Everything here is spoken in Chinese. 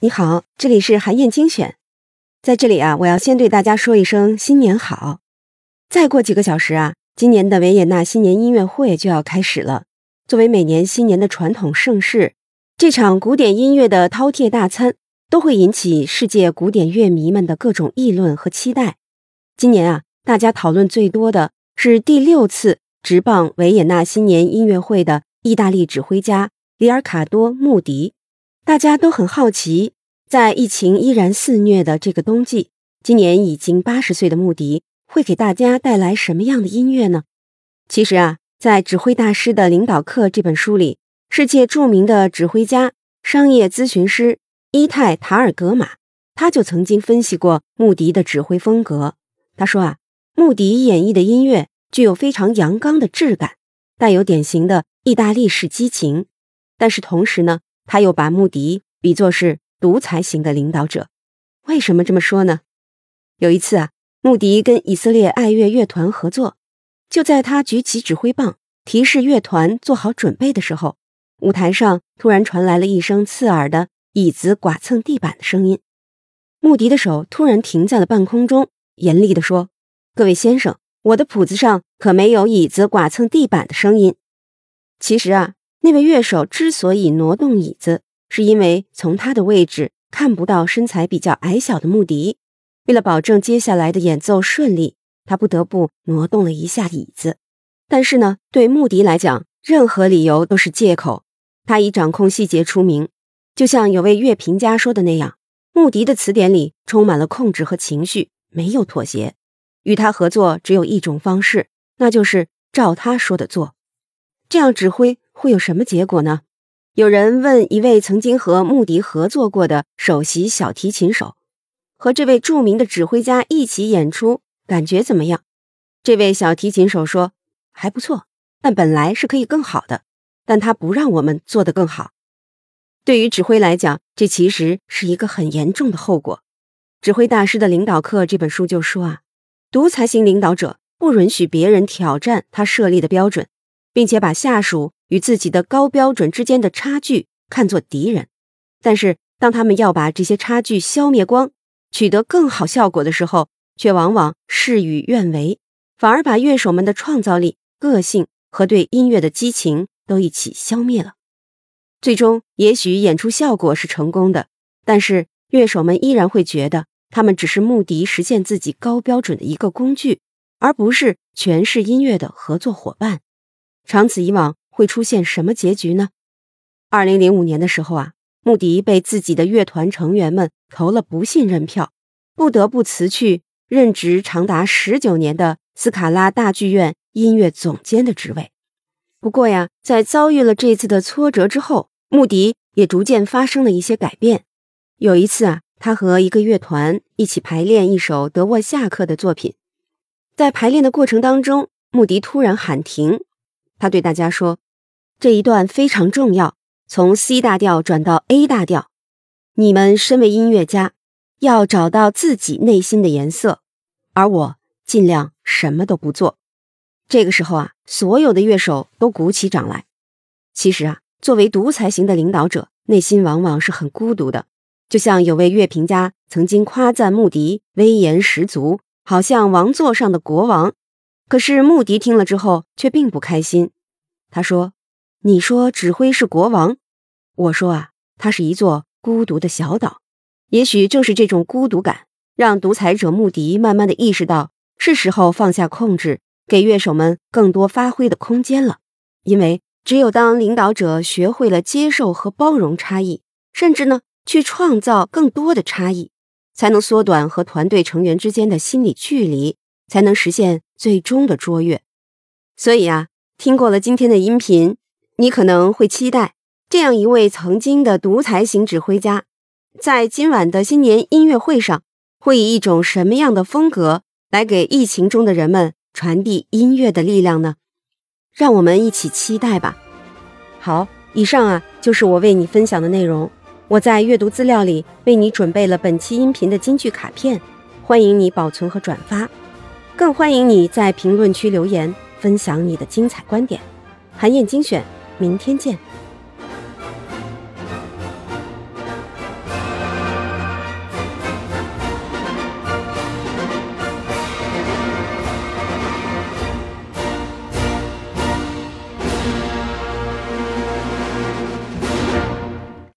你好，这里是韩燕精选。在这里啊，我要先对大家说一声新年好。再过几个小时啊，今年的维也纳新年音乐会就要开始了。作为每年新年的传统盛事，这场古典音乐的饕餮大餐都会引起世界古典乐迷们的各种议论和期待。今年啊，大家讨论最多的是第六次执棒维也纳新年音乐会的意大利指挥家里尔卡多·穆迪。大家都很好奇，在疫情依然肆虐的这个冬季，今年已经八十岁的穆迪会给大家带来什么样的音乐呢？其实啊，在《指挥大师的领导课》这本书里，世界著名的指挥家、商业咨询师伊泰塔尔格玛，他就曾经分析过穆迪的指挥风格。他说啊，穆迪演绎的音乐具有非常阳刚的质感，带有典型的意大利式激情，但是同时呢。他又把穆迪比作是独裁型的领导者，为什么这么说呢？有一次啊，穆迪跟以色列爱乐乐团合作，就在他举起指挥棒，提示乐团做好准备的时候，舞台上突然传来了一声刺耳的椅子剐蹭地板的声音。穆迪的手突然停在了半空中，严厉地说：“各位先生，我的谱子上可没有椅子剐蹭地板的声音。”其实啊。那位乐手之所以挪动椅子，是因为从他的位置看不到身材比较矮小的穆迪。为了保证接下来的演奏顺利，他不得不挪动了一下椅子。但是呢，对穆迪来讲，任何理由都是借口。他以掌控细节出名，就像有位乐评家说的那样：穆迪的词典里充满了控制和情绪，没有妥协。与他合作只有一种方式，那就是照他说的做。这样指挥。会有什么结果呢？有人问一位曾经和穆迪合作过的首席小提琴手，和这位著名的指挥家一起演出，感觉怎么样？这位小提琴手说：“还不错，但本来是可以更好的，但他不让我们做得更好。”对于指挥来讲，这其实是一个很严重的后果。《指挥大师的领导课》这本书就说啊，独裁型领导者不允许别人挑战他设立的标准。并且把下属与自己的高标准之间的差距看作敌人，但是当他们要把这些差距消灭光，取得更好效果的时候，却往往事与愿违，反而把乐手们的创造力、个性和对音乐的激情都一起消灭了。最终，也许演出效果是成功的，但是乐手们依然会觉得他们只是目的实现自己高标准的一个工具，而不是诠释音乐的合作伙伴。长此以往，会出现什么结局呢？二零零五年的时候啊，穆迪被自己的乐团成员们投了不信任票，不得不辞去任职长达十九年的斯卡拉大剧院音乐总监的职位。不过呀，在遭遇了这次的挫折之后，穆迪也逐渐发生了一些改变。有一次啊，他和一个乐团一起排练一首德沃夏克的作品，在排练的过程当中，穆迪突然喊停。他对大家说：“这一段非常重要，从 C 大调转到 A 大调。你们身为音乐家，要找到自己内心的颜色，而我尽量什么都不做。”这个时候啊，所有的乐手都鼓起掌来。其实啊，作为独裁型的领导者，内心往往是很孤独的。就像有位乐评家曾经夸赞穆迪威严十足，好像王座上的国王。可是穆迪听了之后却并不开心。他说：“你说指挥是国王，我说啊，他是一座孤独的小岛。也许正是这种孤独感，让独裁者穆迪慢慢的意识到，是时候放下控制，给乐手们更多发挥的空间了。因为只有当领导者学会了接受和包容差异，甚至呢去创造更多的差异，才能缩短和团队成员之间的心理距离。”才能实现最终的卓越。所以啊，听过了今天的音频，你可能会期待这样一位曾经的独裁型指挥家，在今晚的新年音乐会上，会以一种什么样的风格来给疫情中的人们传递音乐的力量呢？让我们一起期待吧。好，以上啊就是我为你分享的内容。我在阅读资料里为你准备了本期音频的金句卡片，欢迎你保存和转发。更欢迎你在评论区留言，分享你的精彩观点。韩燕精选，明天见。